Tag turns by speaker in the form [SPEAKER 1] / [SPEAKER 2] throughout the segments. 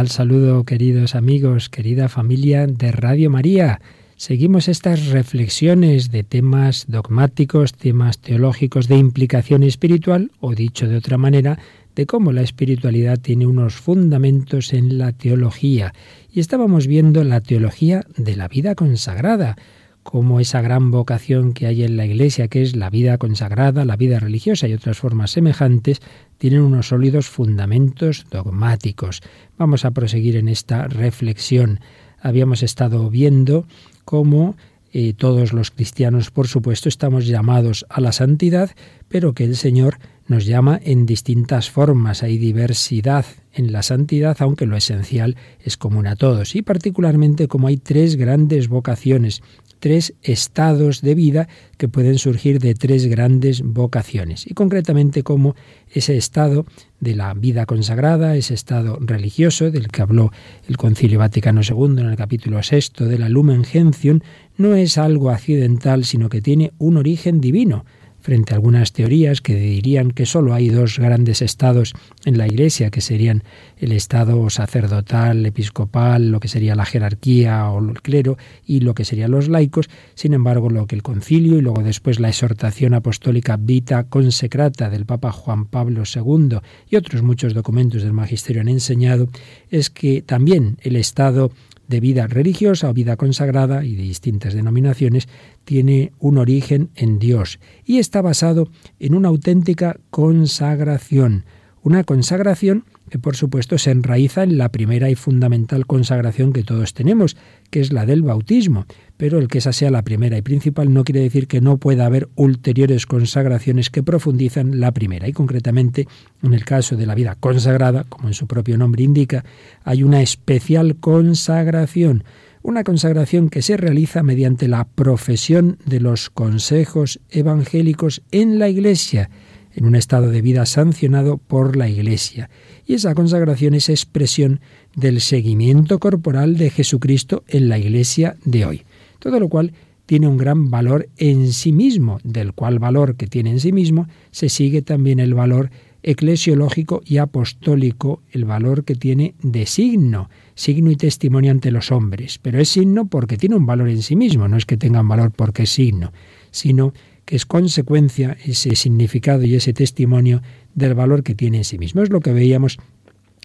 [SPEAKER 1] Cordial saludo, queridos amigos, querida familia de Radio María. Seguimos estas reflexiones de temas dogmáticos, temas teológicos de implicación espiritual, o dicho de otra manera, de cómo la espiritualidad tiene unos fundamentos en la teología. Y estábamos viendo la teología de la vida consagrada, como esa gran vocación que hay en la Iglesia, que es la vida consagrada, la vida religiosa y otras formas semejantes, tienen unos sólidos fundamentos dogmáticos. Vamos a proseguir en esta reflexión. Habíamos estado viendo cómo eh, todos los cristianos, por supuesto, estamos llamados a la santidad, pero que el Señor nos llama en distintas formas. Hay diversidad en la santidad, aunque lo esencial es común a todos. Y particularmente como hay tres grandes vocaciones tres estados de vida que pueden surgir de tres grandes vocaciones. Y concretamente como ese estado de la vida consagrada, ese estado religioso del que habló el Concilio Vaticano II en el capítulo sexto de la Lumen Gentium, no es algo accidental, sino que tiene un origen divino frente a algunas teorías que dirían que solo hay dos grandes estados en la Iglesia, que serían el estado sacerdotal, episcopal, lo que sería la jerarquía o el clero, y lo que serían los laicos. Sin embargo, lo que el concilio y luego después la exhortación apostólica Vita Consecrata del Papa Juan Pablo II y otros muchos documentos del magisterio han enseñado es que también el estado de vida religiosa o vida consagrada y de distintas denominaciones tiene un origen en Dios y está basado en una auténtica consagración, una consagración por supuesto se enraiza en la primera y fundamental consagración que todos tenemos, que es la del bautismo. Pero el que esa sea la primera y principal no quiere decir que no pueda haber ulteriores consagraciones que profundizan la primera. Y concretamente, en el caso de la vida consagrada, como en su propio nombre indica, hay una especial consagración una consagración que se realiza mediante la profesión de los consejos evangélicos en la Iglesia, en un estado de vida sancionado por la Iglesia. Y esa consagración es expresión del seguimiento corporal de Jesucristo en la Iglesia de hoy. Todo lo cual tiene un gran valor en sí mismo, del cual valor que tiene en sí mismo se sigue también el valor eclesiológico y apostólico, el valor que tiene de signo, signo y testimonio ante los hombres. Pero es signo porque tiene un valor en sí mismo, no es que tengan valor porque es signo, sino que es consecuencia ese significado y ese testimonio del valor que tiene en sí mismo. Es lo que veíamos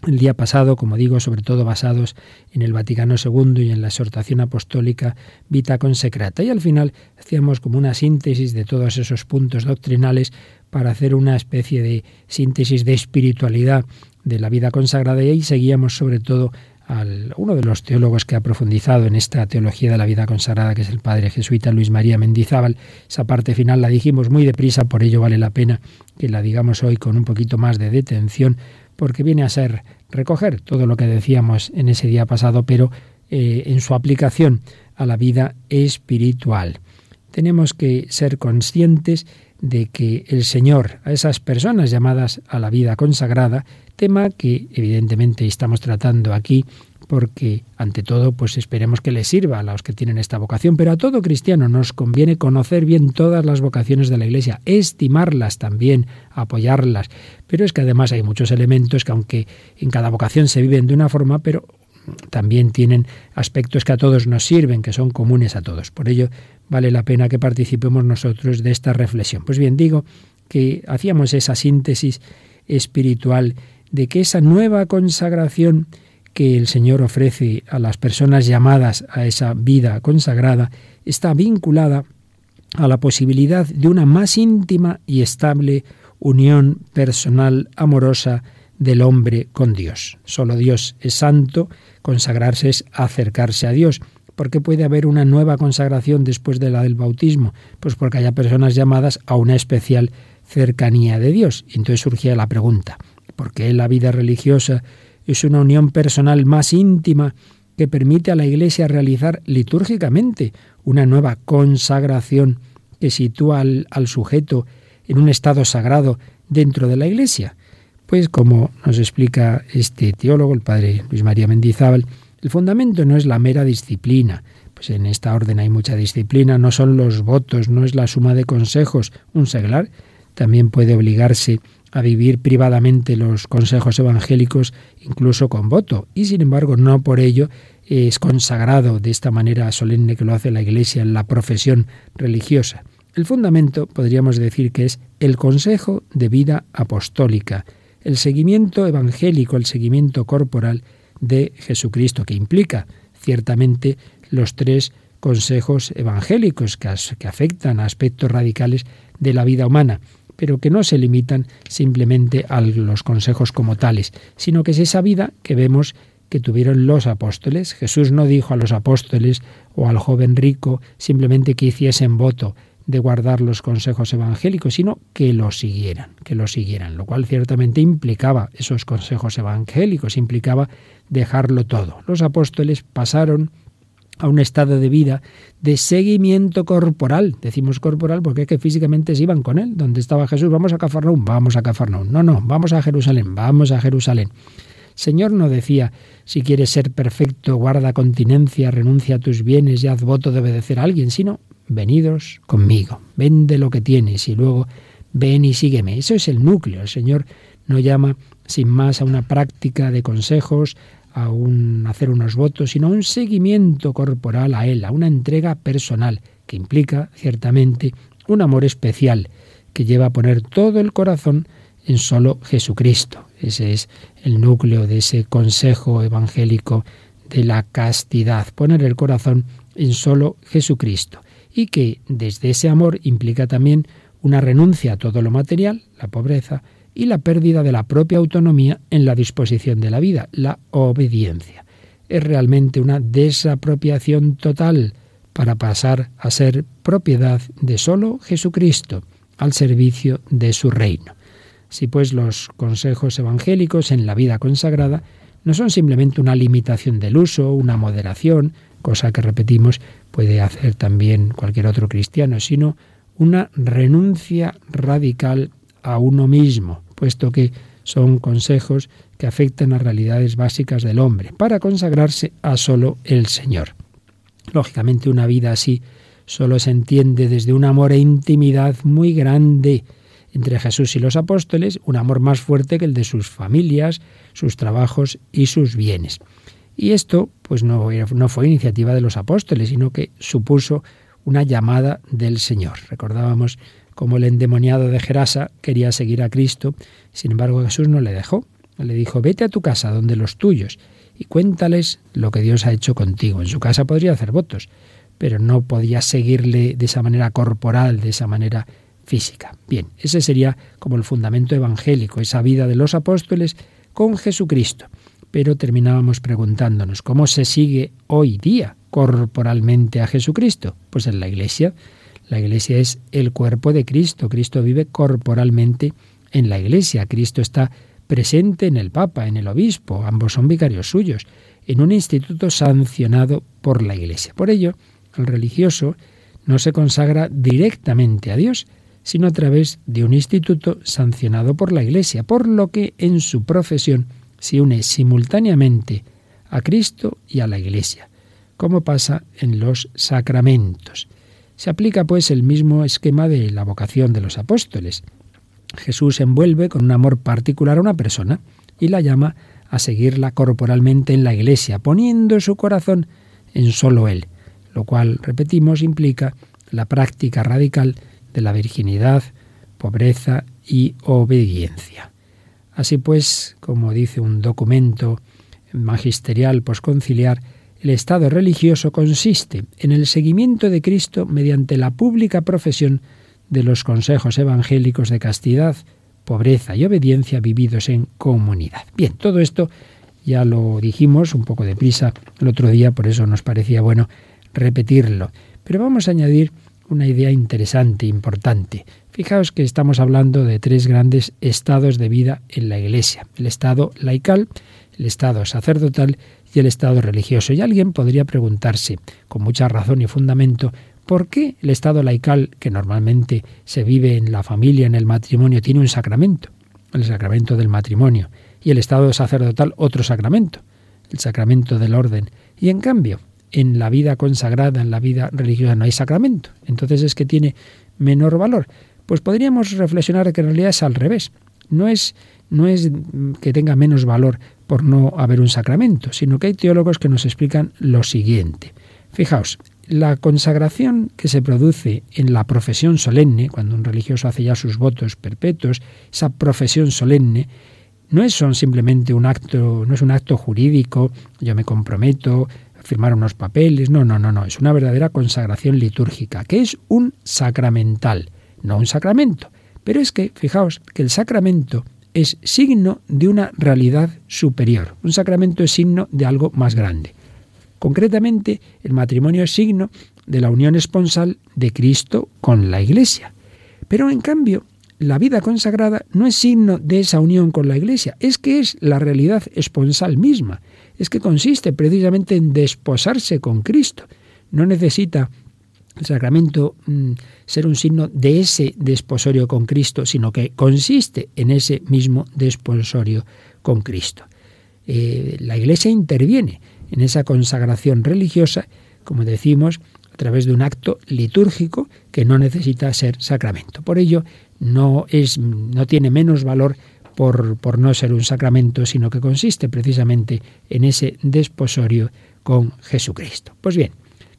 [SPEAKER 1] el día pasado, como digo, sobre todo basados en el Vaticano II y en la exhortación apostólica Vita Consecrata. Y al final hacíamos como una síntesis de todos esos puntos doctrinales para hacer una especie de síntesis de espiritualidad de la vida consagrada y ahí seguíamos sobre todo al, uno de los teólogos que ha profundizado en esta teología de la vida consagrada, que es el padre jesuita Luis María Mendizábal. Esa parte final la dijimos muy deprisa, por ello vale la pena que la digamos hoy con un poquito más de detención, porque viene a ser recoger todo lo que decíamos en ese día pasado, pero eh, en su aplicación a la vida espiritual. Tenemos que ser conscientes de que el Señor a esas personas llamadas a la vida consagrada tema que evidentemente estamos tratando aquí porque ante todo pues esperemos que les sirva a los que tienen esta vocación, pero a todo cristiano nos conviene conocer bien todas las vocaciones de la Iglesia, estimarlas también, apoyarlas, pero es que además hay muchos elementos que aunque en cada vocación se viven de una forma, pero también tienen aspectos que a todos nos sirven, que son comunes a todos. Por ello vale la pena que participemos nosotros de esta reflexión. Pues bien, digo que hacíamos esa síntesis espiritual de que esa nueva consagración que el Señor ofrece a las personas llamadas a esa vida consagrada está vinculada a la posibilidad de una más íntima y estable unión personal amorosa del hombre con Dios. Solo Dios es santo, consagrarse es acercarse a Dios. ¿Por qué puede haber una nueva consagración después de la del bautismo? Pues porque haya personas llamadas a una especial cercanía de Dios. Entonces surgía la pregunta, porque la vida religiosa es una unión personal más íntima que permite a la Iglesia realizar litúrgicamente una nueva consagración que sitúa al, al sujeto en un estado sagrado dentro de la Iglesia. Pues como nos explica este teólogo, el padre Luis María Mendizábal, el fundamento no es la mera disciplina, pues en esta orden hay mucha disciplina, no son los votos, no es la suma de consejos. Un seglar también puede obligarse a vivir privadamente los consejos evangélicos incluso con voto, y sin embargo no por ello es consagrado de esta manera solemne que lo hace la Iglesia en la profesión religiosa. El fundamento podríamos decir que es el consejo de vida apostólica, el seguimiento evangélico, el seguimiento corporal de Jesucristo, que implica ciertamente los tres consejos evangélicos que, afectan a aspectos radicales de la vida humana, pero que no se limitan simplemente a los consejos como tales, sino que es esa vida que vemos que tuvieron los apóstoles. Jesús no dijo a los apóstoles o al joven rico simplemente que hiciesen voto de guardar los consejos evangélicos, sino que los siguieran, que los siguieran, lo cual ciertamente implicaba esos consejos evangélicos, implicaba dejarlo todo. Los apóstoles pasaron a un estado de vida de seguimiento corporal. Decimos corporal porque es que físicamente se iban con él. Donde estaba Jesús, vamos a Cafarnaúm, vamos a Cafarnaúm. No, no, vamos a Jerusalén, vamos a Jerusalén. Señor no decía, si quieres ser perfecto, guarda continencia, renuncia a tus bienes y haz voto de obedecer a alguien, sino, venidos conmigo, vende lo que tienes y luego ven y sígueme. Eso es el núcleo. El Señor no llama sin más a una práctica de consejos, a un hacer unos votos, sino un seguimiento corporal a Él, a una entrega personal, que implica ciertamente un amor especial, que lleva a poner todo el corazón en solo Jesucristo. Ese es el núcleo de ese consejo evangélico de la castidad, poner el corazón en solo Jesucristo. Y que desde ese amor implica también una renuncia a todo lo material, la pobreza, y la pérdida de la propia autonomía en la disposición de la vida, la obediencia. Es realmente una desapropiación total para pasar a ser propiedad de solo Jesucristo, al servicio de su reino. Si pues los consejos evangélicos en la vida consagrada no son simplemente una limitación del uso, una moderación, cosa que repetimos puede hacer también cualquier otro cristiano, sino una renuncia radical a uno mismo, puesto que son consejos que afectan a realidades básicas del hombre, para consagrarse a solo el Señor. Lógicamente una vida así solo se entiende desde un amor e intimidad muy grande entre Jesús y los apóstoles, un amor más fuerte que el de sus familias, sus trabajos y sus bienes. Y esto pues no, no fue iniciativa de los apóstoles, sino que supuso una llamada del Señor. Recordábamos como el endemoniado de Gerasa quería seguir a Cristo, sin embargo Jesús no le dejó. Le dijo, vete a tu casa, donde los tuyos, y cuéntales lo que Dios ha hecho contigo. En su casa podría hacer votos, pero no podía seguirle de esa manera corporal, de esa manera física. Bien, ese sería como el fundamento evangélico, esa vida de los apóstoles con Jesucristo. Pero terminábamos preguntándonos, ¿cómo se sigue hoy día corporalmente a Jesucristo? Pues en la iglesia la iglesia es el cuerpo de Cristo. Cristo vive corporalmente en la iglesia. Cristo está presente en el Papa, en el Obispo. Ambos son vicarios suyos, en un instituto sancionado por la iglesia. Por ello, el religioso no se consagra directamente a Dios, sino a través de un instituto sancionado por la Iglesia, por lo que en su profesión se une simultáneamente a Cristo y a la Iglesia, como pasa en los sacramentos. Se aplica pues el mismo esquema de la vocación de los apóstoles. Jesús envuelve con un amor particular a una persona y la llama a seguirla corporalmente en la iglesia, poniendo su corazón en solo Él, lo cual, repetimos, implica la práctica radical de la virginidad, pobreza y obediencia. Así pues, como dice un documento magisterial posconciliar, el estado religioso consiste en el seguimiento de Cristo mediante la pública profesión de los consejos evangélicos de castidad, pobreza y obediencia vividos en comunidad. Bien, todo esto ya lo dijimos un poco deprisa el otro día, por eso nos parecía bueno repetirlo. Pero vamos a añadir una idea interesante, importante. Fijaos que estamos hablando de tres grandes estados de vida en la Iglesia. El estado laical, el estado sacerdotal y el Estado religioso. Y alguien podría preguntarse, con mucha razón y fundamento, ¿por qué el Estado laical, que normalmente se vive en la familia, en el matrimonio, tiene un sacramento, el sacramento del matrimonio, y el Estado sacerdotal otro sacramento, el sacramento del orden? Y en cambio, en la vida consagrada, en la vida religiosa, no hay sacramento. Entonces es que tiene menor valor. Pues podríamos reflexionar que en realidad es al revés. No es, no es que tenga menos valor por no haber un sacramento, sino que hay teólogos que nos explican lo siguiente. Fijaos, la consagración que se produce en la profesión solemne, cuando un religioso hace ya sus votos perpetuos, esa profesión solemne, no es son simplemente un acto, no es un acto jurídico, yo me comprometo a firmar unos papeles, no, no, no, no, es una verdadera consagración litúrgica, que es un sacramental, no un sacramento. Pero es que, fijaos, que el sacramento es signo de una realidad superior. Un sacramento es signo de algo más grande. Concretamente, el matrimonio es signo de la unión esponsal de Cristo con la Iglesia. Pero en cambio, la vida consagrada no es signo de esa unión con la Iglesia, es que es la realidad esponsal misma, es que consiste precisamente en desposarse con Cristo. No necesita el sacramento mm, ser un signo de ese desposorio con Cristo, sino que consiste en ese mismo desposorio con Cristo. Eh, la Iglesia interviene en esa consagración religiosa, como decimos, a través de un acto litúrgico que no necesita ser sacramento. Por ello, no, es, no tiene menos valor por, por no ser un sacramento, sino que consiste precisamente en ese desposorio con Jesucristo. Pues bien,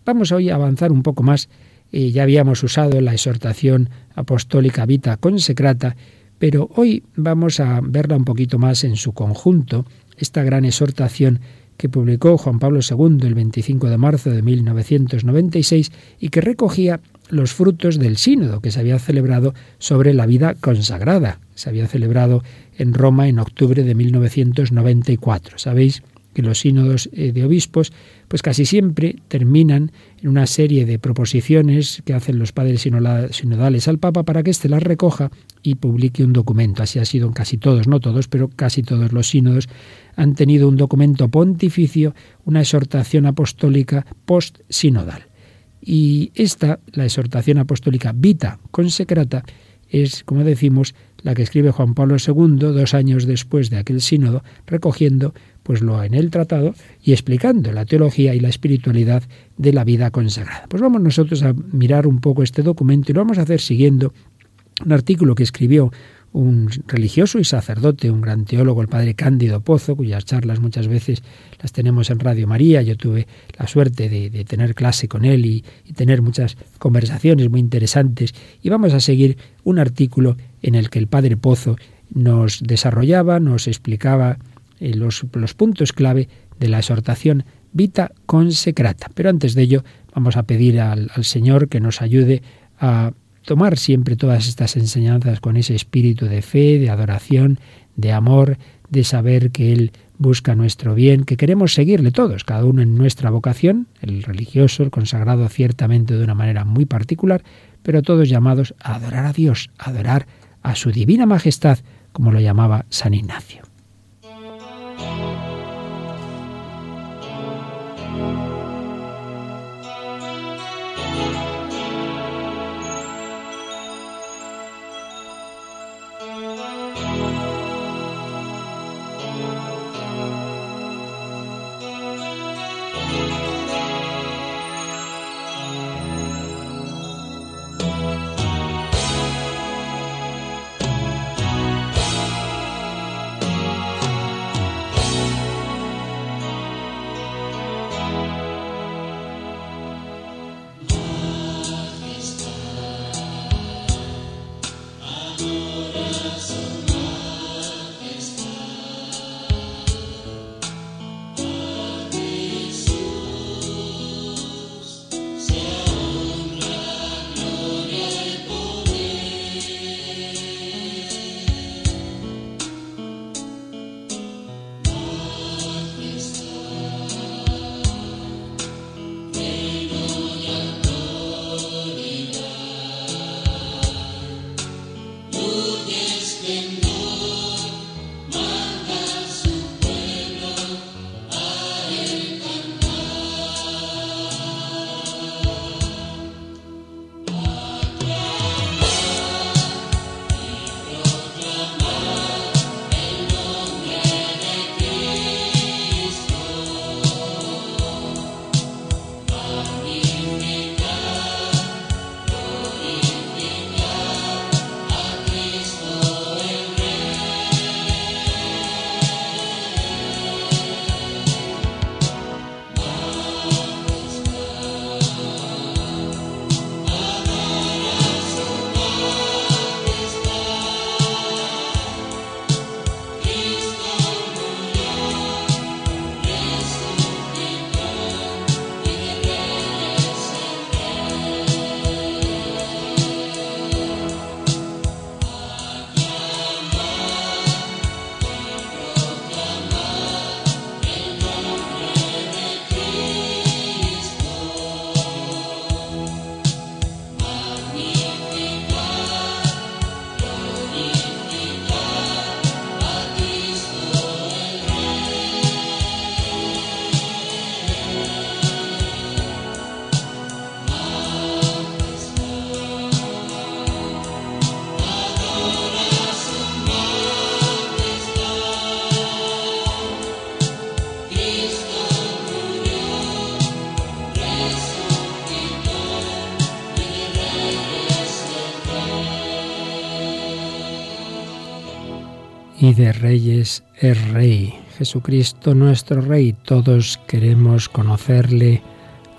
[SPEAKER 1] Vamos hoy a avanzar un poco más. Eh, ya habíamos usado la exhortación apostólica Vita Consecrata, pero hoy vamos a verla un poquito más en su conjunto, esta gran exhortación que publicó Juan Pablo II el 25 de marzo de 1996 y que recogía los frutos del sínodo que se había celebrado sobre la vida consagrada. Se había celebrado en Roma en octubre de 1994. Sabéis que los sínodos eh, de obispos pues casi siempre terminan en una serie de proposiciones que hacen los padres sinodales al Papa para que éste las recoja y publique un documento. Así ha sido en casi todos, no todos, pero casi todos los sínodos han tenido un documento pontificio, una exhortación apostólica post-sinodal. Y esta, la exhortación apostólica Vita Consecrata, es, como decimos, la que escribe Juan Pablo II dos años después de aquel sínodo, recogiendo pues lo en el tratado y explicando la teología y la espiritualidad de la vida consagrada. Pues vamos nosotros a mirar un poco este documento y lo vamos a hacer siguiendo un artículo que escribió un religioso y sacerdote, un gran teólogo, el padre Cándido Pozo, cuyas charlas muchas veces las tenemos en Radio María. Yo tuve la suerte de, tener clase con él y, y, tener muchas conversaciones muy interesantes. Y vamos a seguir un artículo en el que el padre Pozo nos desarrollaba, nos explicaba eh, los, puntos clave de la exhortación Vita Consecrata. Pero antes de ello vamos a pedir al, al Señor que nos ayude a tomar siempre todas estas enseñanzas con ese espíritu de fe, de adoración, de amor, de saber que Él busca nuestro bien, que queremos seguirle todos, cada uno en nuestra vocación, el religioso, el consagrado ciertamente de una manera muy particular, pero todos llamados a adorar a Dios, a adorar a su divina majestad, como lo llamaba San Ignacio. Y de reyes es rey. Jesucristo nuestro rey. Todos queremos conocerle,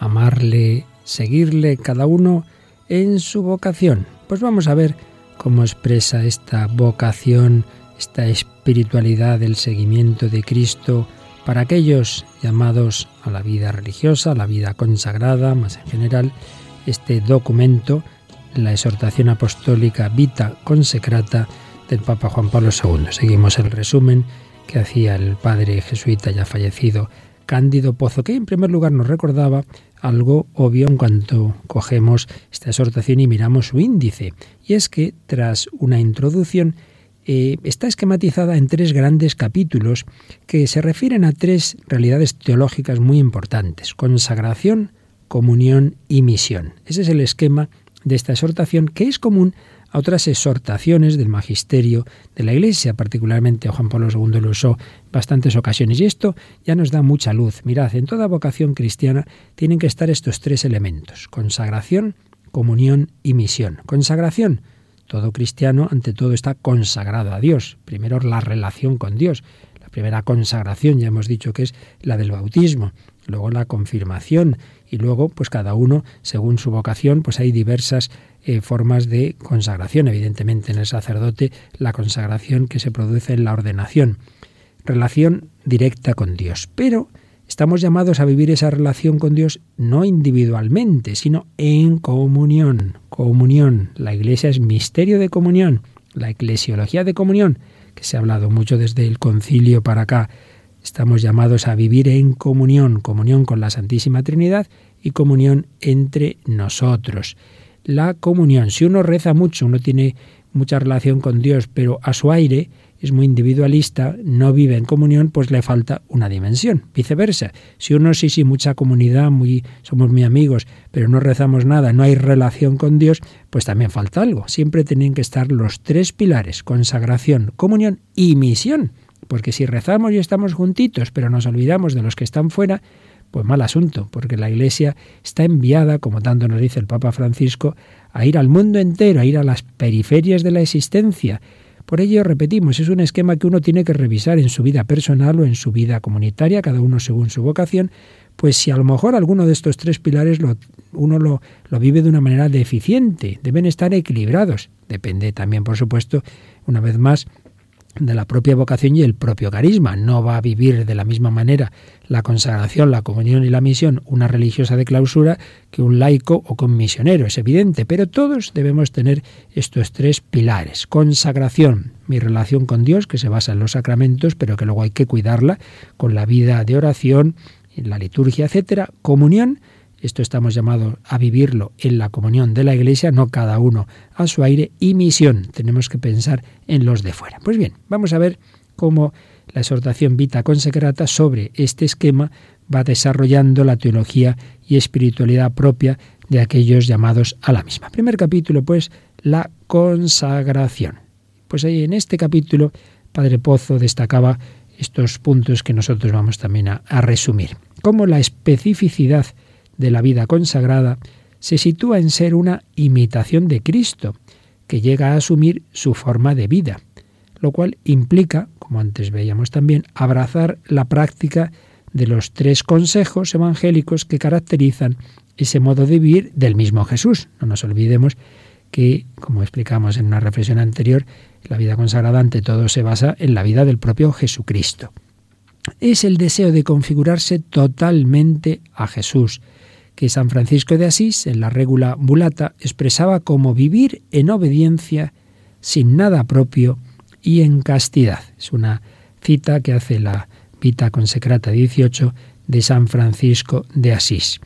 [SPEAKER 1] amarle, seguirle, cada uno en su vocación. Pues vamos a ver cómo expresa esta vocación, esta espiritualidad del seguimiento de Cristo para aquellos llamados a la vida religiosa, a la vida consagrada, más en general, este documento, la exhortación apostólica Vita Consecrata, del Papa Juan Pablo II. Seguimos el resumen que hacía el padre jesuita ya fallecido Cándido Pozo, que en primer lugar nos recordaba algo obvio en cuanto cogemos esta exhortación y miramos su índice, y es que tras una introducción eh, está esquematizada en tres grandes capítulos que se refieren a tres realidades teológicas muy importantes, consagración, comunión y misión. Ese es el esquema de esta exhortación que es común a otras exhortaciones del magisterio de la Iglesia, particularmente Juan Pablo II lo usó bastantes ocasiones. Y esto ya nos da mucha luz. Mirad, en toda vocación cristiana tienen que estar estos tres elementos, consagración, comunión y misión. Consagración, todo cristiano ante todo está consagrado a Dios. Primero la relación con Dios. Primera consagración ya hemos dicho que es la del bautismo, luego la confirmación y luego pues cada uno según su vocación pues hay diversas eh, formas de consagración. Evidentemente en el sacerdote la consagración que se produce en la ordenación. Relación directa con Dios. Pero estamos llamados a vivir esa relación con Dios no individualmente, sino en comunión. Comunión. La iglesia es misterio de comunión. La eclesiología de comunión, que se ha hablado mucho desde el concilio para acá. Estamos llamados a vivir en comunión, comunión con la Santísima Trinidad y comunión entre nosotros la comunión. Si uno reza mucho, uno tiene mucha relación con Dios, pero a su aire es muy individualista, no vive en comunión, pues le falta una dimensión. Viceversa, si uno sí, sí, mucha comunidad, muy, somos muy amigos, pero no rezamos nada, no hay relación con Dios, pues también falta algo. Siempre tienen que estar los tres pilares, consagración, comunión y misión. Porque si rezamos y estamos juntitos, pero nos olvidamos de los que están fuera, pues mal asunto, porque la Iglesia está enviada, como tanto nos dice el Papa Francisco, a ir al mundo entero, a ir a las periferias de la existencia. Por ello, repetimos, es un esquema que uno tiene que revisar en su vida personal o en su vida comunitaria, cada uno según su vocación, pues si a lo mejor alguno de estos tres pilares lo, uno lo, lo vive de una manera deficiente, deben estar equilibrados. Depende también, por supuesto, una vez más, de la propia vocación y el propio carisma. No va a vivir de la misma manera la consagración, la comunión y la misión una religiosa de clausura que un laico o con misionero, es evidente, pero todos debemos tener estos tres pilares. Consagración, mi relación con Dios, que se basa en los sacramentos, pero que luego hay que cuidarla con la vida de oración, en la liturgia, etcétera. Comunión, esto estamos llamados a vivirlo en la comunión de la Iglesia, no cada uno a su aire, y misión. Tenemos que pensar en los de fuera. Pues bien, vamos a ver cómo la exhortación Vita Consecrata sobre este esquema va desarrollando la teología y espiritualidad propia de aquellos llamados a la misma. Primer capítulo, pues, la consagración. Pues ahí en este capítulo, Padre Pozo destacaba estos puntos que nosotros vamos también a, a resumir. Cómo la especificidad de la vida consagrada se sitúa en ser una imitación de Cristo, que llega a asumir su forma de vida, lo cual implica, como antes veíamos también, abrazar la práctica de los tres consejos evangélicos que caracterizan ese modo de vivir del mismo Jesús. No nos olvidemos que, como explicamos en una reflexión anterior, la vida consagrada ante todo se basa en la vida del propio Jesucristo. Es el deseo de configurarse totalmente a Jesús, que San Francisco de Asís, en la regula bulata, expresaba como vivir en obediencia, sin nada propio y en castidad. Es una cita que hace la Vita Consecrata 18 de San Francisco de Asís.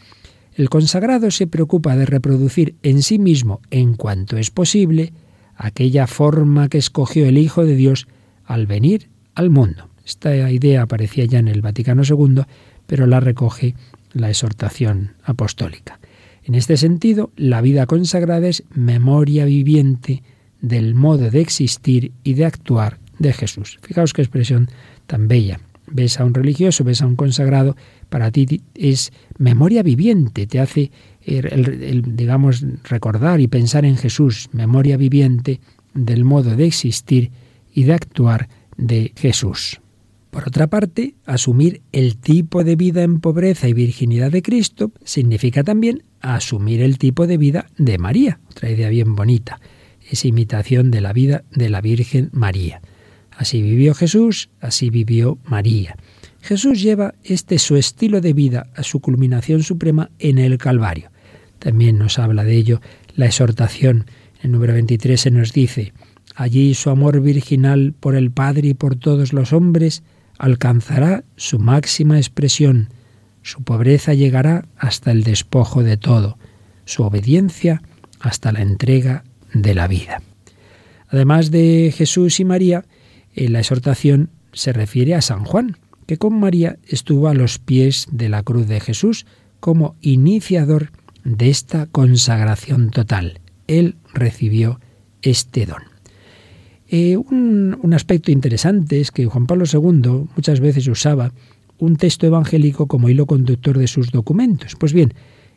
[SPEAKER 1] El consagrado se preocupa de reproducir en sí mismo, en cuanto es posible, aquella forma que escogió el Hijo de Dios al venir al mundo. Esta idea aparecía ya en el Vaticano II, pero la recoge la exhortación apostólica. En este sentido, la vida consagrada es memoria viviente del modo de existir y de actuar de Jesús. Fijaos qué expresión tan bella. Ves a un religioso, ves a un consagrado, para ti es memoria viviente, te hace, digamos, recordar y pensar en Jesús, memoria viviente del modo de existir y de actuar de Jesús. Por otra parte, asumir el tipo de vida en pobreza y virginidad de Cristo significa también asumir el tipo de vida de María. Otra idea bien bonita. Es imitación de la vida de la Virgen María. Así vivió Jesús, así vivió María. Jesús lleva este su estilo de vida a su culminación suprema en el Calvario. También nos habla de ello la exhortación. En el número 23 se nos dice, allí su amor virginal por el Padre y por todos los hombres alcanzará su máxima expresión, su pobreza llegará hasta el despojo de todo, su obediencia hasta la entrega de la vida. Además de Jesús y María, en la exhortación se refiere a San Juan, que con María estuvo a los pies de la cruz de Jesús como iniciador de esta consagración total. Él recibió este don. Eh, un, aspecto interesante es que Juan Pablo II muchas veces usaba un texto evangélico como hilo conductor de sus documentos. Pues bien,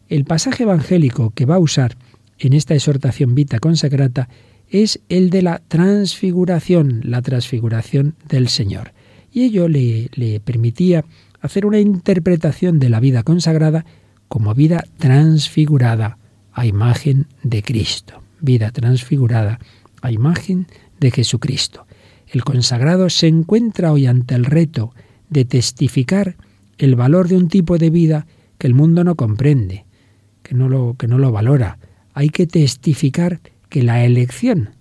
[SPEAKER 1] el pasaje evangélico que va a usar en esta exhortación vita consagrata es el de la transfiguración, la transfiguración del Señor. Y ello le, le permitía hacer una interpretación de la vida consagrada como vida transfigurada a imagen de Cristo. Vida transfigurada a imagen de Jesucristo. El consagrado se encuentra hoy ante el reto de testificar el valor de un tipo de vida que el mundo no comprende, que no lo, que no lo valora. Hay que testificar que la elección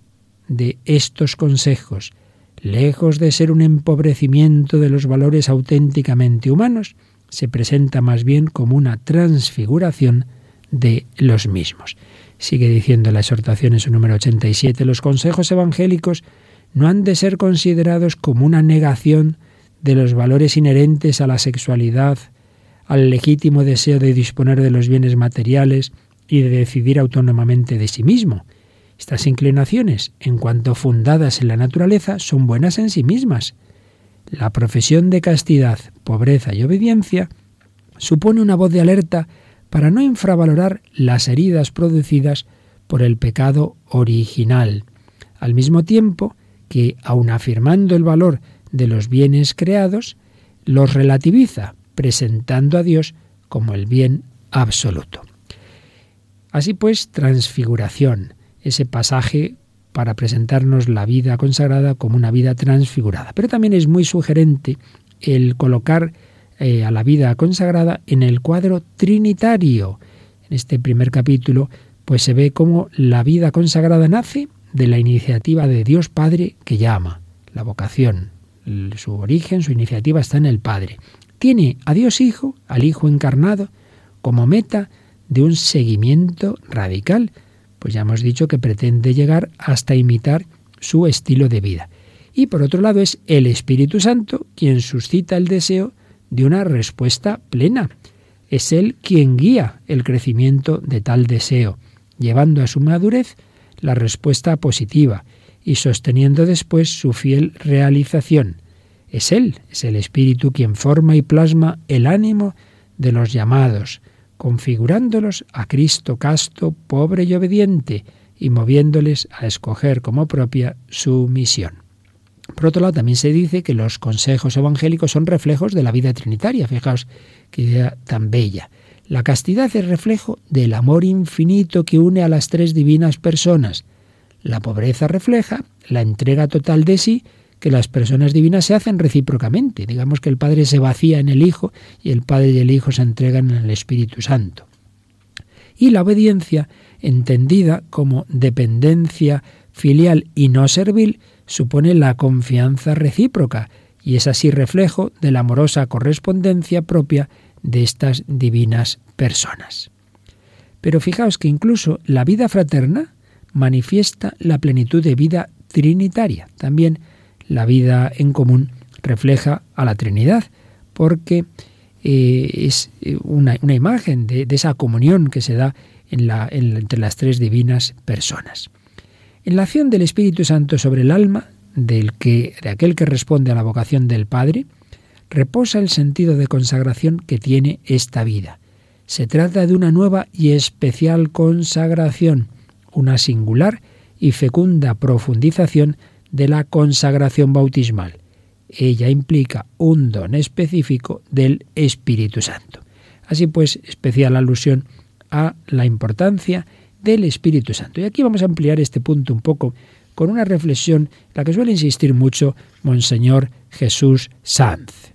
[SPEAKER 1] de estos consejos, lejos de ser un empobrecimiento de los valores auténticamente humanos, se presenta más bien como una transfiguración de los mismos. Sigue diciendo la exhortación en su número 87, los consejos evangélicos no han de ser considerados como una negación de los valores inherentes a la sexualidad, al legítimo deseo de disponer de los bienes materiales y de decidir autónomamente de sí mismo. Estas inclinaciones, en cuanto fundadas en la naturaleza, son buenas en sí mismas. La profesión de castidad, pobreza y obediencia supone una voz de alerta para no infravalorar las heridas producidas por el pecado original, al mismo tiempo que, aun afirmando el valor de los bienes creados, los relativiza, presentando a Dios como el bien absoluto. Así pues, transfiguración, ese pasaje para presentarnos la vida consagrada como una vida transfigurada. Pero también es muy sugerente el colocar eh, a la vida consagrada en el cuadro trinitario. En este primer capítulo, pues se ve cómo la vida consagrada nace de la iniciativa de Dios Padre que llama, la vocación, su origen, su iniciativa está en el Padre. Tiene a Dios Hijo, al Hijo encarnado, como meta de un seguimiento radical, pues ya hemos dicho que pretende llegar hasta imitar su estilo de vida. Y por otro lado es el Espíritu Santo quien suscita el deseo de una respuesta plena. Es Él quien guía el crecimiento de tal deseo, llevando a su madurez la respuesta positiva y sosteniendo después su fiel realización. Es Él, es el Espíritu quien forma y plasma el ánimo de los llamados, configurándolos a Cristo casto, pobre y obediente, y moviéndoles a escoger como propia su misión. Por otro lado, también se dice que los consejos evangélicos son reflejos de la vida trinitaria. Fijaos qué idea tan bella. La castidad es reflejo del amor infinito que une a las tres divinas personas. La pobreza refleja la entrega total de sí que las personas divinas se hacen recíprocamente. Digamos que el Padre se vacía en el Hijo y el Padre y el Hijo se entregan en el Espíritu Santo. Y la obediencia, entendida como dependencia filial y no servil, supone la confianza recíproca y es así reflejo de la amorosa correspondencia propia de estas divinas personas. Pero fijaos que incluso la vida fraterna manifiesta la plenitud de vida trinitaria. También la vida en común refleja a la Trinidad, porque eh, es eh, una, imagen de, esa comunión que se da entre las tres divinas personas. En la acción del Espíritu Santo sobre el alma del que, de aquel que responde a la vocación del Padre, reposa el sentido de consagración que tiene esta vida. Se trata de una nueva y especial consagración, una singular y fecunda profundización de la consagración bautismal. Ella implica un don específico del Espíritu Santo. Así pues, especial alusión a la importancia del Espíritu Santo. Y aquí vamos a ampliar este punto un poco con una reflexión en la que suele insistir mucho Monseñor Jesús Sanz.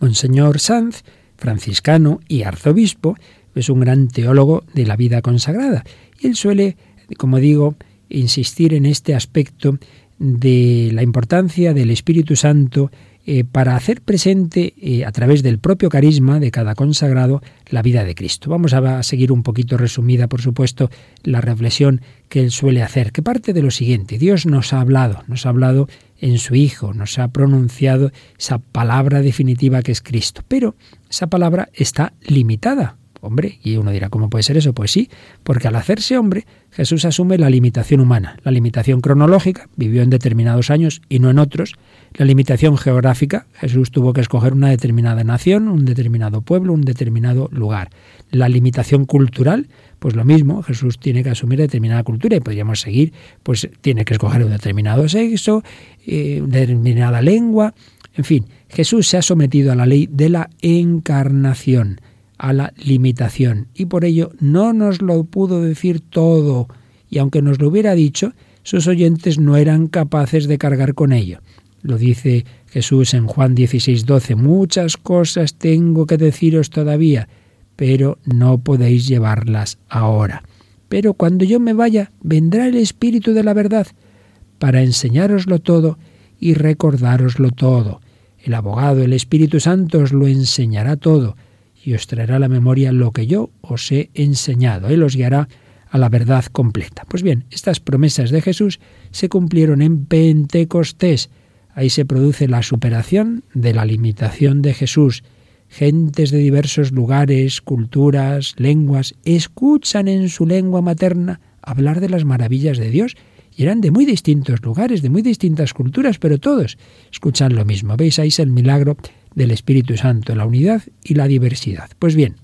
[SPEAKER 1] Monseñor Sanz, franciscano y arzobispo, es un gran teólogo de la vida consagrada. Y él suele, como digo, insistir en este aspecto de la importancia del Espíritu Santo eh, para hacer presente eh, a través del propio carisma de cada consagrado la vida de Cristo. Vamos a seguir un poquito resumida, por supuesto, la reflexión que él suele hacer, que parte de lo siguiente. Dios nos ha hablado, nos ha hablado en su Hijo, nos ha pronunciado esa palabra definitiva que es Cristo, pero esa palabra está limitada hombre. Y uno dirá, ¿cómo puede ser eso? Pues sí, porque al hacerse hombre, Jesús asume la limitación humana, la limitación cronológica, vivió en determinados años y no en otros, la limitación geográfica, Jesús tuvo que escoger una determinada nación, un determinado pueblo, un determinado lugar. La limitación cultural, pues lo mismo, Jesús tiene que asumir determinada cultura y podríamos seguir, pues tiene que escoger un determinado sexo, eh, determinada lengua, en fin, Jesús se ha sometido a la ley de la encarnación a la limitación y por ello no nos lo pudo decir todo y aunque nos lo hubiera dicho, sus oyentes no eran capaces de cargar con ello. Lo dice Jesús en Juan 16, 12, muchas cosas tengo que deciros todavía, pero no podéis llevarlas ahora. Pero cuando yo me vaya, vendrá el Espíritu de la verdad para enseñároslo todo y recordároslo todo. El abogado, el Espíritu Santo os lo enseñará todo y os traerá a la memoria lo que yo os he enseñado. Él os guiará a la verdad completa. Pues bien, estas promesas de Jesús se cumplieron en Pentecostés. Ahí se produce la superación de la limitación de Jesús. Gentes de diversos lugares, culturas, lenguas, escuchan en su lengua materna hablar de las maravillas de Dios y eran de muy distintos lugares, de muy distintas culturas, pero todos escuchan lo mismo. ¿Veis? Ahí es el milagro del Espíritu Santo, la unidad y la diversidad. Pues bien,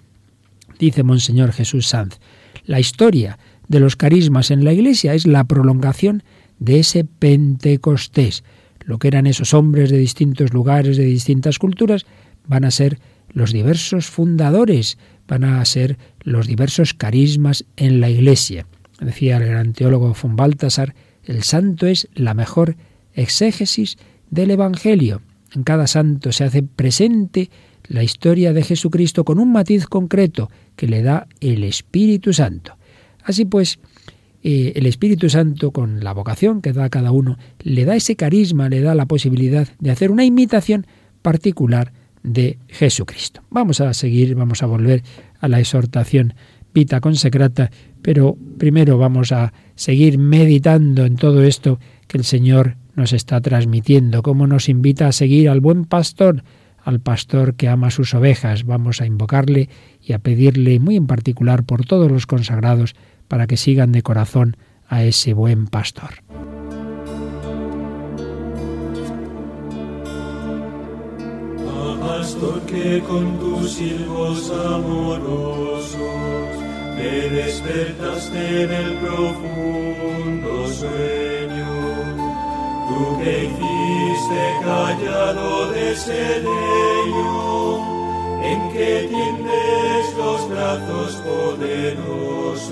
[SPEAKER 1] dice Monseñor Jesús Sanz, la historia de los carismas en la Iglesia es la prolongación de ese Pentecostés. Lo que eran esos hombres de distintos lugares, de distintas culturas, van a ser los diversos fundadores, van a ser los diversos carismas en la Iglesia. Decía el gran teólogo von Baltasar, el santo es la mejor exégesis del Evangelio. En cada santo se hace presente la historia de Jesucristo con un matiz concreto que le da el Espíritu Santo. Así pues, eh, el Espíritu Santo, con la vocación que da a cada uno, le da ese carisma, le da la posibilidad de hacer una imitación particular de Jesucristo. Vamos a seguir, vamos a volver a la exhortación Vita Consecrata, pero primero vamos a seguir meditando en todo esto que el Señor nos está transmitiendo, cómo nos invita a seguir al buen pastor, al pastor que ama sus ovejas. Vamos a invocarle y a pedirle muy en particular por todos los consagrados para que sigan de corazón a ese buen pastor.
[SPEAKER 2] pastor que con tus silbos amorosos me despertaste del profundo sueño. Tú que hiciste callado de ese en que tiendes los brazos poderosos,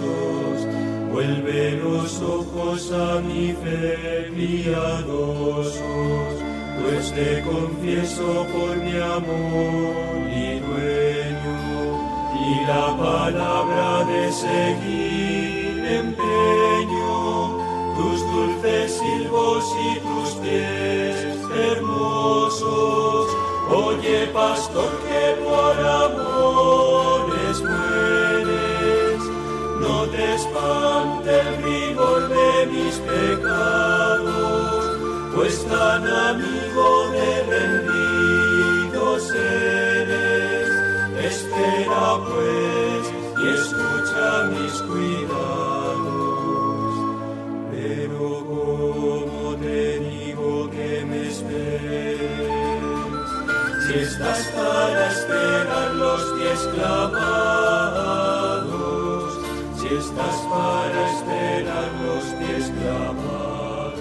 [SPEAKER 2] vuelve los ojos a mi fe piadosos pues te confieso por mi amor y dueño, y la palabra de seguir empeño, tus dulces silbos y tus pies hermosos. Oye, pastor, que por amores mueres, no te espante el rigor de mis pecados pues tan amigo de rendidos si estás para esperar los pies clavados, si estás para esperar los pies clavados.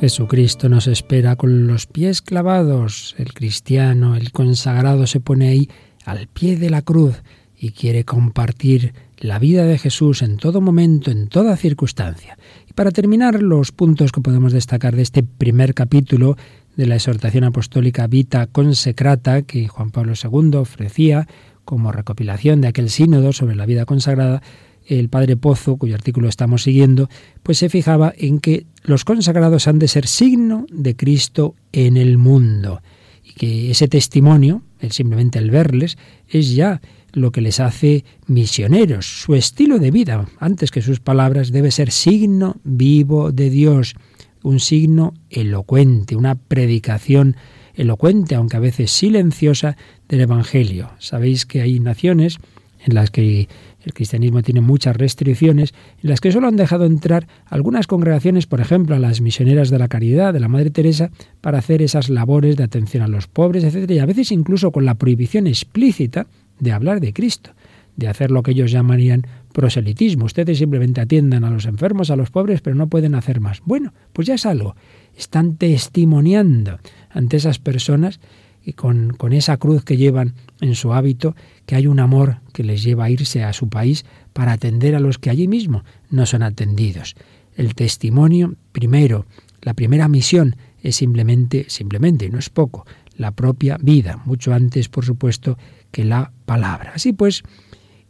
[SPEAKER 1] Jesucristo nos espera con los pies clavados. El cristiano, el consagrado se pone ahí al pie de la cruz y quiere compartir la vida de Jesús en todo momento, en toda circunstancia. Para terminar, los puntos que podemos destacar de este primer capítulo de la exhortación apostólica Vita Consecrata que Juan Pablo II ofrecía como recopilación de aquel sínodo sobre la vida consagrada, el padre Pozo, cuyo artículo estamos siguiendo, pues se fijaba en que los consagrados han de ser signo de Cristo en el mundo y que ese testimonio, el simplemente el verles, es ya lo que les hace misioneros. Su estilo de vida, antes que sus palabras, debe ser signo vivo de Dios, un signo elocuente, una predicación elocuente, aunque a veces silenciosa, del Evangelio. Sabéis que hay naciones en las que el cristianismo tiene muchas restricciones en las que solo han dejado entrar algunas congregaciones, por ejemplo, a las misioneras de la caridad de la Madre Teresa, para hacer esas labores de atención a los pobres, etc. Y a veces incluso con la prohibición explícita de hablar de Cristo, de hacer lo que ellos llamarían proselitismo. Ustedes simplemente atiendan a los enfermos, a los pobres, pero no pueden hacer más. Bueno, pues ya es algo. Están testimoniando ante esas personas y con, con esa cruz que llevan en su hábito, que hay un amor que les lleva a irse a su país para atender a los que allí mismo no son atendidos. El testimonio, primero, la primera misión es simplemente, simplemente, y no es poco, la propia vida, mucho antes, por supuesto, que la palabra. Así pues,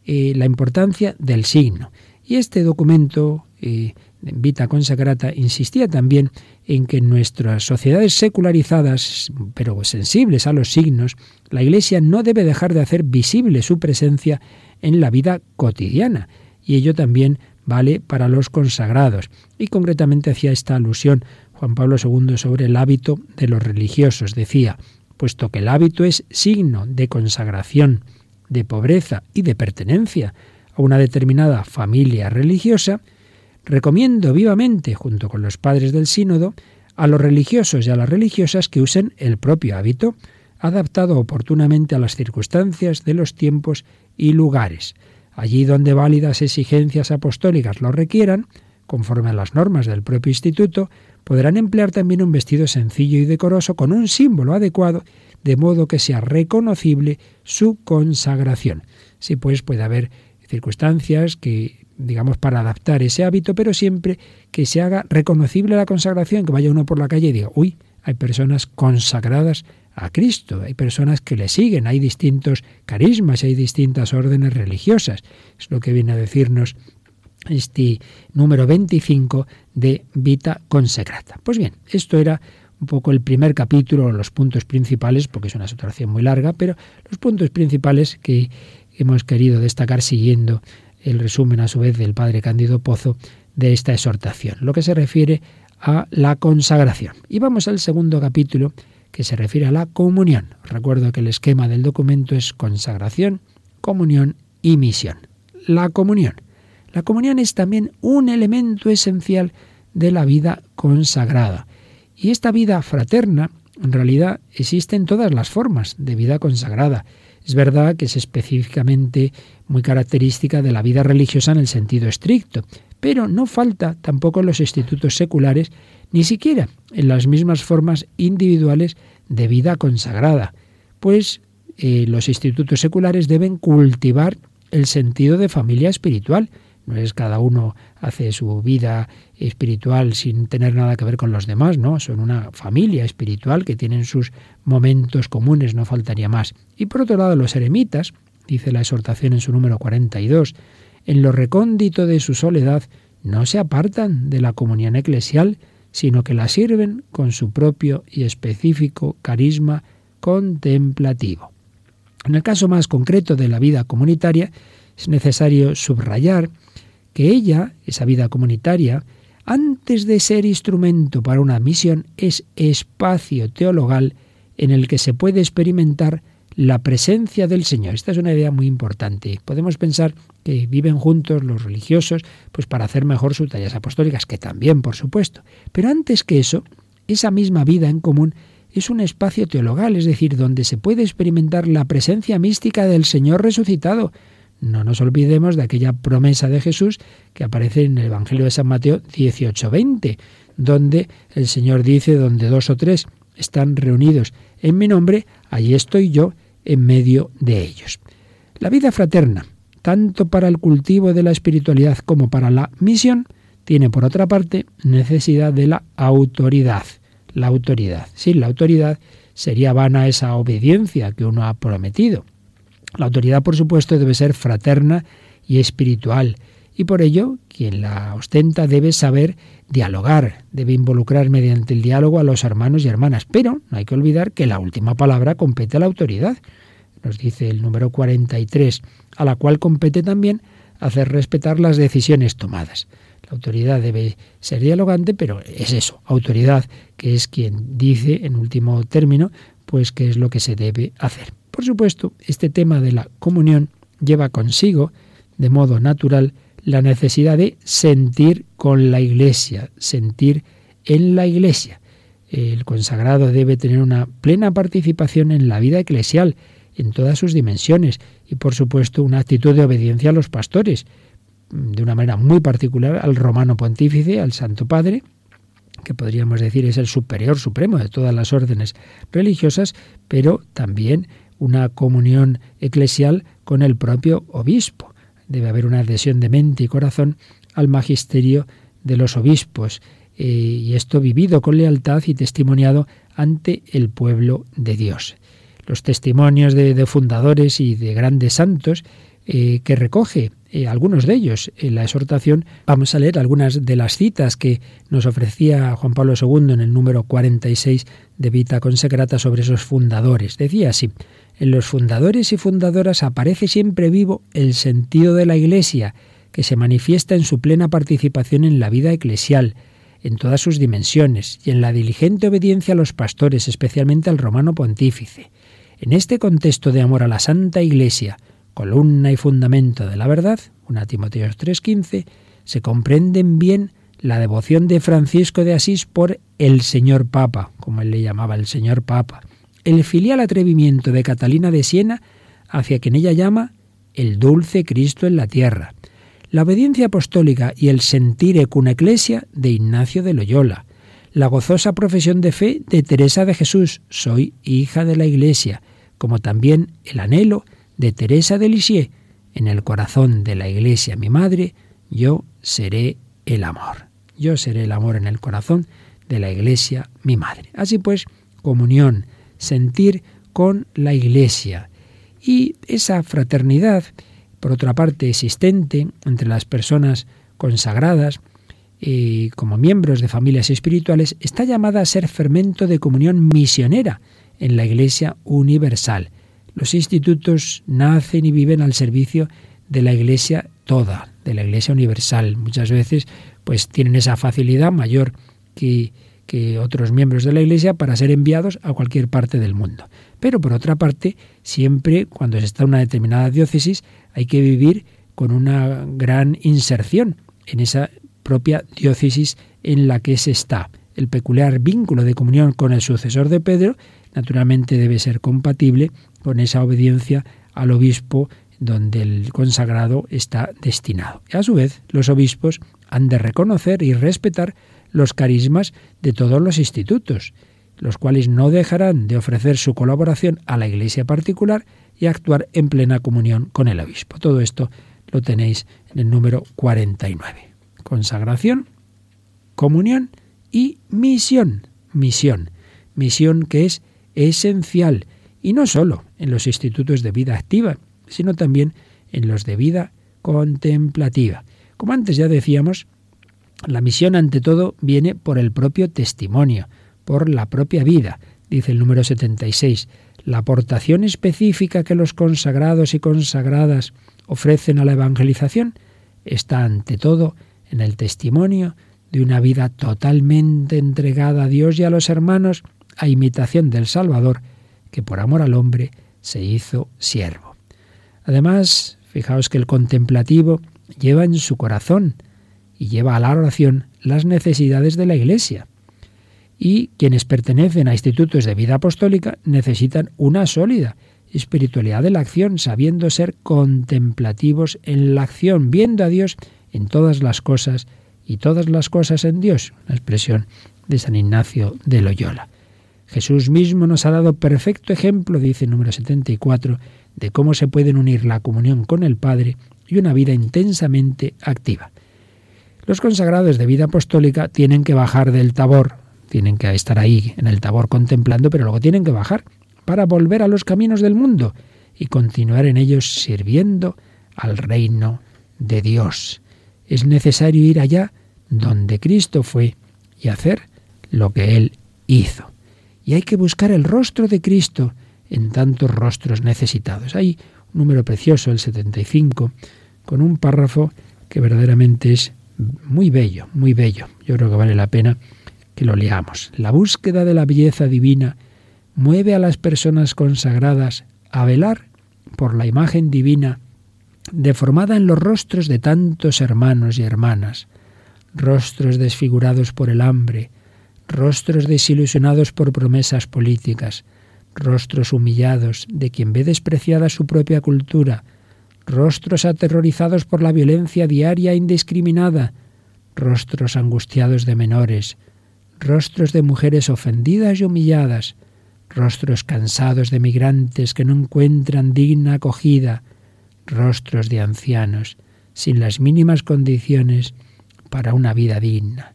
[SPEAKER 1] eh, la importancia del signo. Y este documento eh, Vita Consacrata insistía también en que en nuestras sociedades secularizadas, pero sensibles a los signos, la Iglesia no debe dejar de hacer visible su presencia en la vida cotidiana, y ello también vale para los consagrados. Y concretamente hacía esta alusión Juan Pablo II sobre el hábito de los religiosos. Decía, puesto que el hábito es signo de consagración, de pobreza y de pertenencia a una determinada familia religiosa, Recomiendo vivamente, junto con los padres del sínodo, a los religiosos y a las religiosas que usen el propio hábito, adaptado oportunamente a las circunstancias de los tiempos y lugares. Allí donde válidas exigencias apostólicas lo requieran, conforme a las normas del propio instituto, podrán emplear también un vestido sencillo y decoroso con un símbolo adecuado, de modo que sea reconocible su consagración. Si pues puede haber circunstancias que digamos, para adaptar ese hábito, pero siempre que se haga reconocible la consagración, que vaya uno por la calle y diga, uy, hay personas consagradas a Cristo, hay personas que le siguen, hay distintos carismas, hay distintas órdenes religiosas. Es lo que viene a decirnos este número 25 de Vita Consecrata. Pues bien, esto era un poco el primer capítulo, los puntos principales, porque es una situación muy larga, pero los puntos principales que hemos querido destacar siguiendo el resumen a su vez del padre Cándido Pozo de esta exhortación, lo que se refiere a la consagración. Y vamos al segundo capítulo que se refiere a la comunión. recuerdo que el esquema del documento es consagración, comunión y misión. La comunión. La comunión es también un elemento esencial de la vida consagrada. Y esta vida fraterna en realidad existen todas las formas de vida consagrada. Es verdad que es específicamente muy característica de la vida religiosa en el sentido estricto, pero no falta tampoco en los institutos seculares, ni siquiera en las mismas formas individuales de vida consagrada, pues eh, los institutos seculares deben cultivar el sentido de familia espiritual. No es cada uno hace su vida espiritual sin tener nada que ver con los demás, no, son una familia espiritual que tienen sus momentos comunes, no faltaría más. Y por otro lado, los eremitas, dice la exhortación en su número 42, en lo recóndito de su soledad, no se apartan de la comunión eclesial, sino que la sirven con su propio y específico carisma contemplativo. En el caso más concreto de la vida comunitaria, es necesario subrayar que ella, esa vida comunitaria, antes de ser instrumento para una misión, es espacio teologal en el que se puede experimentar la presencia del Señor. Esta es una idea muy importante. Podemos pensar que viven juntos los religiosos pues para hacer mejor sus tareas apostólicas, que también, por supuesto. Pero antes que eso, esa misma vida en común es un espacio teologal, es decir, donde se puede experimentar la presencia mística del Señor resucitado. No nos olvidemos de aquella promesa de Jesús que aparece en el Evangelio de San Mateo 18:20, donde el Señor dice, donde dos o tres están reunidos en mi nombre, allí estoy yo en medio de ellos. La vida fraterna, tanto para el cultivo de la espiritualidad como para la misión, tiene por otra parte necesidad de la autoridad. La autoridad. Sin la autoridad sería vana esa obediencia que uno ha prometido. La autoridad, por supuesto, debe ser fraterna y espiritual, y por ello quien la ostenta debe saber dialogar, debe involucrar mediante el diálogo a los hermanos y hermanas, pero no hay que olvidar que la última palabra compete a la autoridad, nos dice el número 43, a la cual compete también hacer respetar las decisiones tomadas. La autoridad debe ser dialogante, pero es eso, autoridad, que es quien dice, en último término, pues qué es lo que se debe hacer. Por supuesto, este tema de la comunión lleva consigo, de modo natural, la necesidad de sentir con la Iglesia, sentir en la Iglesia. El consagrado debe tener una plena participación en la vida eclesial, en todas sus dimensiones, y por supuesto una actitud de obediencia a los pastores, de una manera muy particular al romano pontífice, al Santo Padre, que podríamos decir es el superior supremo de todas las órdenes religiosas, pero también una comunión eclesial con el propio obispo. Debe haber una adhesión de mente y corazón al magisterio de los obispos, eh, y esto vivido con lealtad y testimoniado ante el pueblo de Dios. Los testimonios de, fundadores y de grandes santos eh, que recoge eh, algunos de ellos en la exhortación. Vamos a leer algunas de las citas que nos ofrecía Juan Pablo II en el número 46 de Vita Consecrata sobre esos fundadores. Decía así, en los fundadores y fundadoras aparece siempre vivo el sentido de la Iglesia, que se manifiesta en su plena participación en la vida eclesial, en todas sus dimensiones, y en la diligente obediencia a los pastores, especialmente al romano pontífice. En este contexto de amor a la Santa Iglesia, columna y fundamento de la verdad, 1 Timoteo 3:15, se comprenden bien la devoción de Francisco de Asís por el Señor Papa, como él le llamaba el Señor Papa, el filial atrevimiento de Catalina de Siena hacia quien ella llama el dulce Cristo en la tierra, la obediencia apostólica y el sentir ecuna ecclesia de Ignacio de Loyola, la gozosa profesión de fe de Teresa de Jesús, soy hija de la Iglesia, como también el anhelo de Teresa de Lisieux, en el corazón de la Iglesia, mi madre, yo seré el amor. Yo seré el amor en el corazón de la Iglesia, mi madre. Así pues, comunión, sentir con la Iglesia. Y esa fraternidad, por otra parte, existente entre las personas consagradas, y como miembros de familias espirituales, está llamada a ser fermento de comunión misionera en la Iglesia universal. Los institutos nacen y viven al servicio de la Iglesia toda, de la Iglesia universal. Muchas veces pues tienen esa facilidad mayor que, que otros miembros de la Iglesia para ser enviados a cualquier parte del mundo. Pero por otra parte, siempre cuando se está en una determinada diócesis hay que vivir con una gran inserción en esa propia diócesis en la que se está. El peculiar vínculo de comunión con el sucesor de Pedro, naturalmente debe ser compatible con esa obediencia al obispo donde el consagrado está destinado. Y a su vez, los obispos han de reconocer y respetar los carismas de todos los institutos, los cuales no dejarán de ofrecer su colaboración a la Iglesia particular y actuar en plena comunión con el obispo. Todo esto lo tenéis en el número 49. Consagración, comunión y misión. Misión. Misión que es esencial y no solo en los institutos de vida activa, sino también en los de vida contemplativa. Como antes ya decíamos, la misión ante todo viene por el propio testimonio, por la propia vida, dice el número 76. La aportación específica que los consagrados y consagradas ofrecen a la evangelización está ante todo en el testimonio de una vida totalmente entregada a Dios y a los hermanos a imitación del Salvador, que por amor al hombre se hizo siervo. Además, fijaos que el contemplativo lleva en su corazón y lleva a la oración las necesidades de la Iglesia. Y quienes pertenecen a institutos de vida apostólica necesitan una sólida espiritualidad de la acción, sabiendo ser contemplativos en la acción, viendo a Dios en todas las cosas y todas las cosas en Dios, una expresión de San Ignacio de Loyola. Jesús mismo nos ha dado perfecto ejemplo, dice el número 74, de cómo se pueden unir la comunión con el Padre y una vida intensamente activa. Los consagrados de vida apostólica tienen que bajar del tabor, tienen que estar ahí en el tabor contemplando, pero luego tienen que bajar para volver a los caminos del mundo y continuar en ellos sirviendo al reino de Dios. Es necesario ir allá donde Cristo fue y hacer lo que Él hizo. Y hay que buscar el rostro de Cristo en tantos rostros necesitados. Hay un número precioso, el 75, con un párrafo que verdaderamente es muy bello, muy bello. Yo creo que vale la pena que lo leamos. La búsqueda de la belleza divina mueve a las personas consagradas a velar por la imagen divina deformada en los rostros de tantos hermanos y hermanas, rostros desfigurados por el hambre, rostros desilusionados por promesas políticas, rostros humillados de quien ve despreciada su propia cultura, rostros aterrorizados por la violencia diaria e indiscriminada, rostros angustiados de menores, rostros de mujeres ofendidas y humilladas, rostros cansados de migrantes que no encuentran digna acogida, rostros de ancianos sin las mínimas condiciones para una vida digna.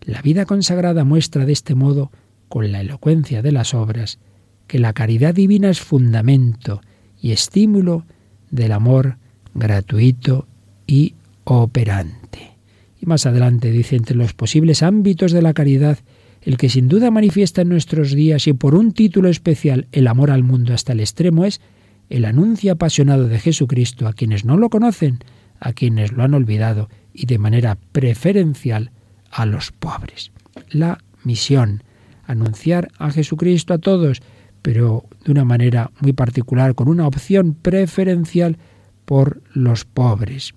[SPEAKER 1] La vida consagrada muestra de este modo, con la elocuencia de las obras, que la caridad divina es fundamento y estímulo del amor gratuito y operante. Y más adelante dice, entre los posibles ámbitos de la caridad, el que sin duda manifiesta en nuestros días y por un título especial el amor al mundo hasta el extremo es el anuncio apasionado de Jesucristo a quienes no lo conocen, a quienes lo han olvidado y de manera preferencial a los pobres. La misión, anunciar a Jesucristo a todos, pero de una manera muy particular, con una opción preferencial por los pobres,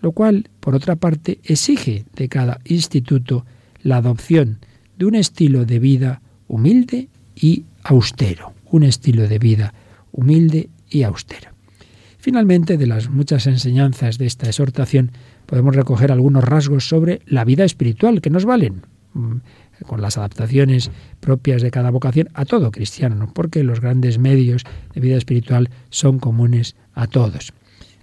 [SPEAKER 1] lo cual, por otra parte, exige de cada instituto la adopción de un estilo de vida humilde y austero, un estilo de vida humilde y austero. Finalmente, de las muchas enseñanzas de esta exhortación, podemos recoger algunos rasgos sobre la vida espiritual que nos valen mm, con las adaptaciones propias de cada vocación a todo cristiano, porque los grandes medios de vida espiritual son comunes a todos.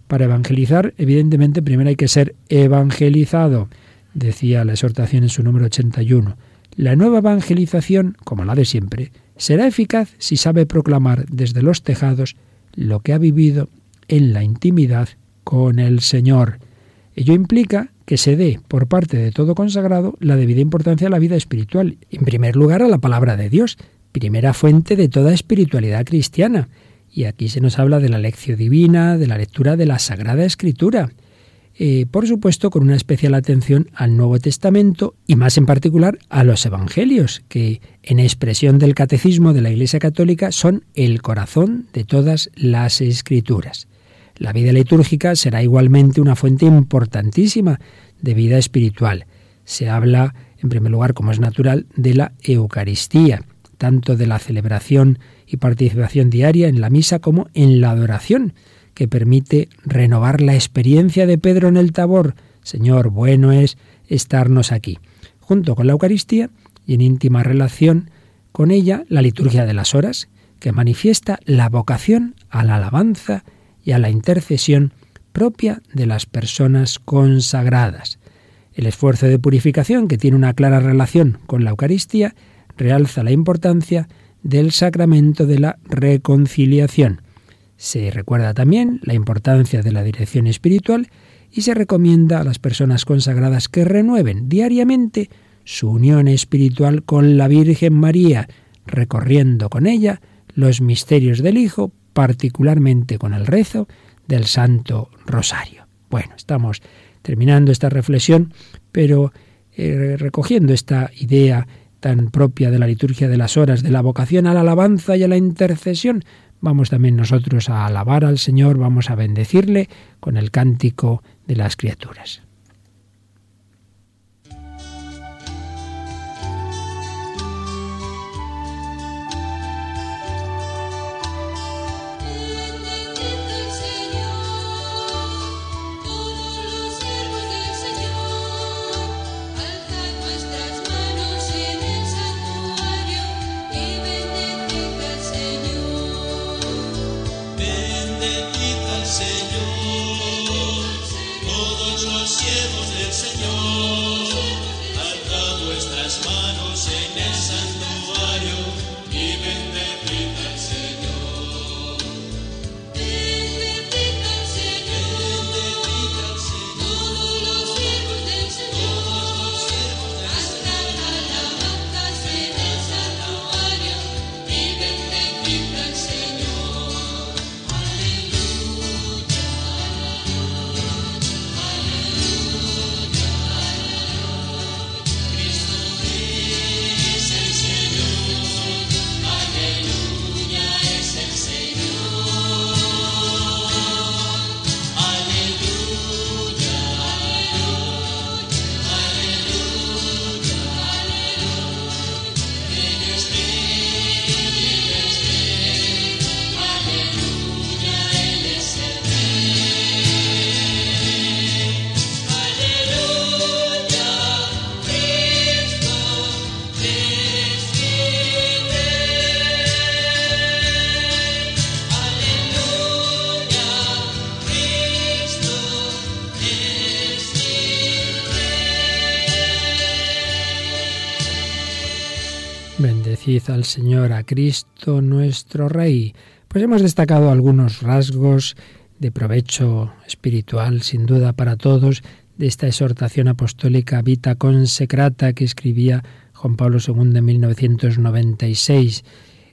[SPEAKER 1] Para evangelizar, evidentemente, primero hay que ser evangelizado, decía la exhortación en su número 81. La nueva evangelización, como la de siempre, será eficaz si sabe proclamar desde los tejados lo que ha vivido en la intimidad con el Señor. Ello implica que se dé por parte de todo consagrado la debida importancia a la vida espiritual, en primer lugar a la palabra de Dios, primera fuente de toda espiritualidad cristiana. Y aquí se nos habla de la lección divina, de la lectura de la Sagrada Escritura, eh, por supuesto con una especial atención al Nuevo Testamento y más en particular a los Evangelios, que en expresión del Catecismo de la Iglesia Católica son el corazón de todas las Escrituras. La vida litúrgica será igualmente una fuente importantísima de vida espiritual. Se habla en primer lugar, como es natural, de la Eucaristía, tanto de la celebración y participación diaria en la misa como en la adoración, que permite renovar la experiencia de Pedro en el Tabor. Señor, bueno es estarnos aquí. Junto con la Eucaristía y en íntima relación con ella, la liturgia de las horas, que manifiesta la vocación a la alabanza y a la intercesión propia de las personas consagradas. El esfuerzo de purificación, que tiene una clara relación con la Eucaristía, realza la importancia del sacramento de la reconciliación. Se recuerda también la importancia de la dirección espiritual y se recomienda a las personas consagradas que renueven diariamente su unión espiritual con la Virgen María, recorriendo con ella los misterios del Hijo, particularmente con el rezo del Santo Rosario. Bueno, estamos terminando esta reflexión, pero eh, recogiendo esta idea tan propia de la liturgia de las horas, de la vocación a la alabanza y a la intercesión, vamos también nosotros a alabar al Señor, vamos a bendecirle con el cántico de las criaturas. los siervos del Señor, alza vuestras manos en el santo. Al Señor, a Cristo nuestro Rey. Pues hemos destacado algunos rasgos de provecho espiritual, sin duda para todos, de esta exhortación apostólica Vita Consecrata que escribía Juan Pablo II en 1996.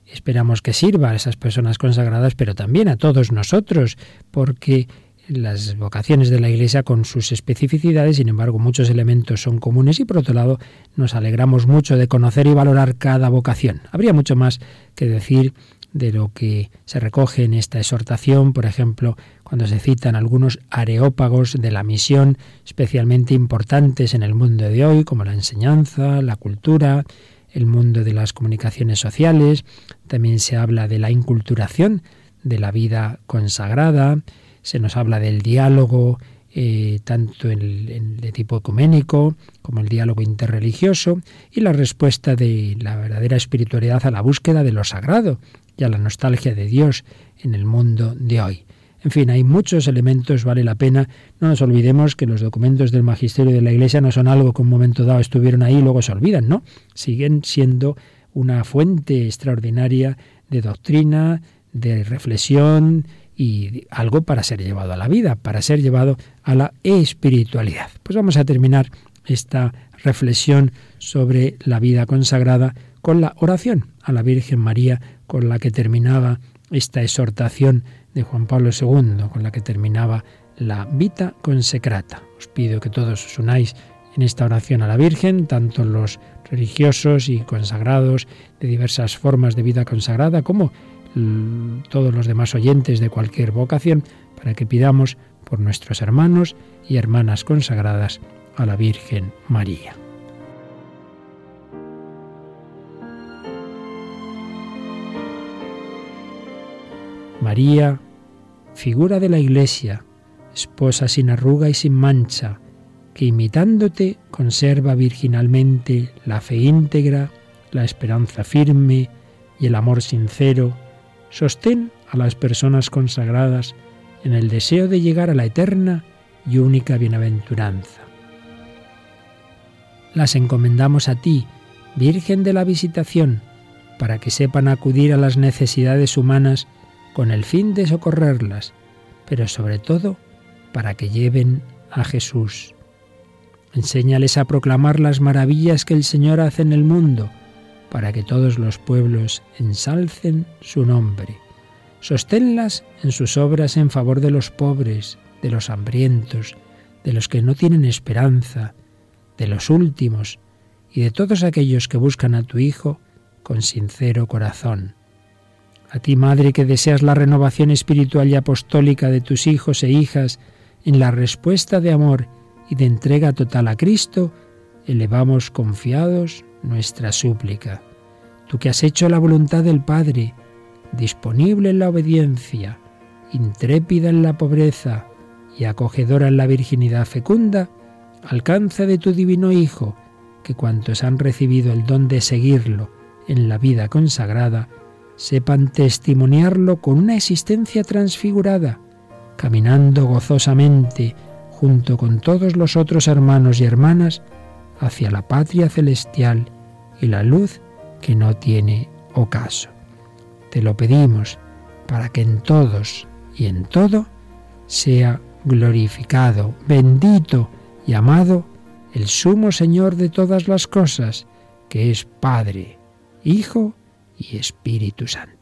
[SPEAKER 1] Esperamos que sirva a esas personas consagradas, pero también a todos nosotros, porque las vocaciones de la Iglesia con sus especificidades, sin embargo muchos elementos son comunes y por otro lado nos alegramos mucho de conocer y valorar cada vocación. Habría mucho más que decir de lo que se recoge en esta exhortación, por ejemplo, cuando se citan algunos areópagos de la misión especialmente importantes en el mundo de hoy, como la enseñanza, la cultura, el mundo de las comunicaciones sociales, también se habla de la inculturación de la vida consagrada, se nos habla del diálogo eh, tanto en, de tipo ecuménico como el diálogo interreligioso y la respuesta de la verdadera espiritualidad a la búsqueda de lo sagrado y a la nostalgia de Dios en el mundo de hoy. En fin, hay muchos elementos, vale la pena. No nos olvidemos que los documentos del magisterio de la Iglesia no son algo que un momento dado estuvieron ahí y luego se olvidan, ¿no? Siguen siendo una fuente extraordinaria de doctrina, de reflexión, y algo para ser llevado a la vida, para ser llevado a la espiritualidad. Pues vamos a terminar esta reflexión sobre la vida consagrada con la oración a la Virgen María con la que terminaba esta exhortación de Juan Pablo II, con la que terminaba la Vita Consecrata. Os pido que todos os unáis en esta oración a la Virgen, tanto los religiosos y consagrados de diversas formas de vida consagrada, como Mm, todos los demás oyentes de cualquier vocación para que pidamos por nuestros hermanos y hermanas consagradas a la Virgen María. María, figura de la Iglesia, esposa sin arruga y sin mancha, que imitándote conserva virginalmente la fe íntegra, la esperanza firme y el amor sincero, sostén a las personas consagradas en el deseo de llegar a la eterna y única bienaventuranza. Las encomendamos a ti, Virgen de la Visitación, para que sepan acudir a las necesidades humanas con el fin de socorrerlas, pero sobre todo para que lleven a Jesús. Enséñales a proclamar las maravillas que el Señor hace en el mundo, para que todos los pueblos ensalcen su nombre. Sosténlas en sus obras en favor de los pobres, de los hambrientos, de los que no tienen esperanza, de los últimos y de todos aquellos que buscan a tu Hijo con sincero corazón. A ti, Madre, que deseas la renovación espiritual y apostólica de tus hijos e hijas en la respuesta de amor y de entrega total a Cristo, elevamos confiados nuestra súplica. Tú que has hecho la voluntad del Padre, disponible en la obediencia, intrépida en la pobreza y acogedora en la virginidad fecunda, alcanza de tu divino Hijo, que cuantos han recibido el don de seguirlo en la vida consagrada, sepan testimoniarlo con una existencia transfigurada, caminando gozosamente junto con todos los otros hermanos y hermanas hacia la patria celestial y la luz que no tiene ocaso. Te lo pedimos para que en todos y en todo sea glorificado, bendito y amado el sumo Señor de todas las cosas, que es Padre, Hijo y Espíritu Santo.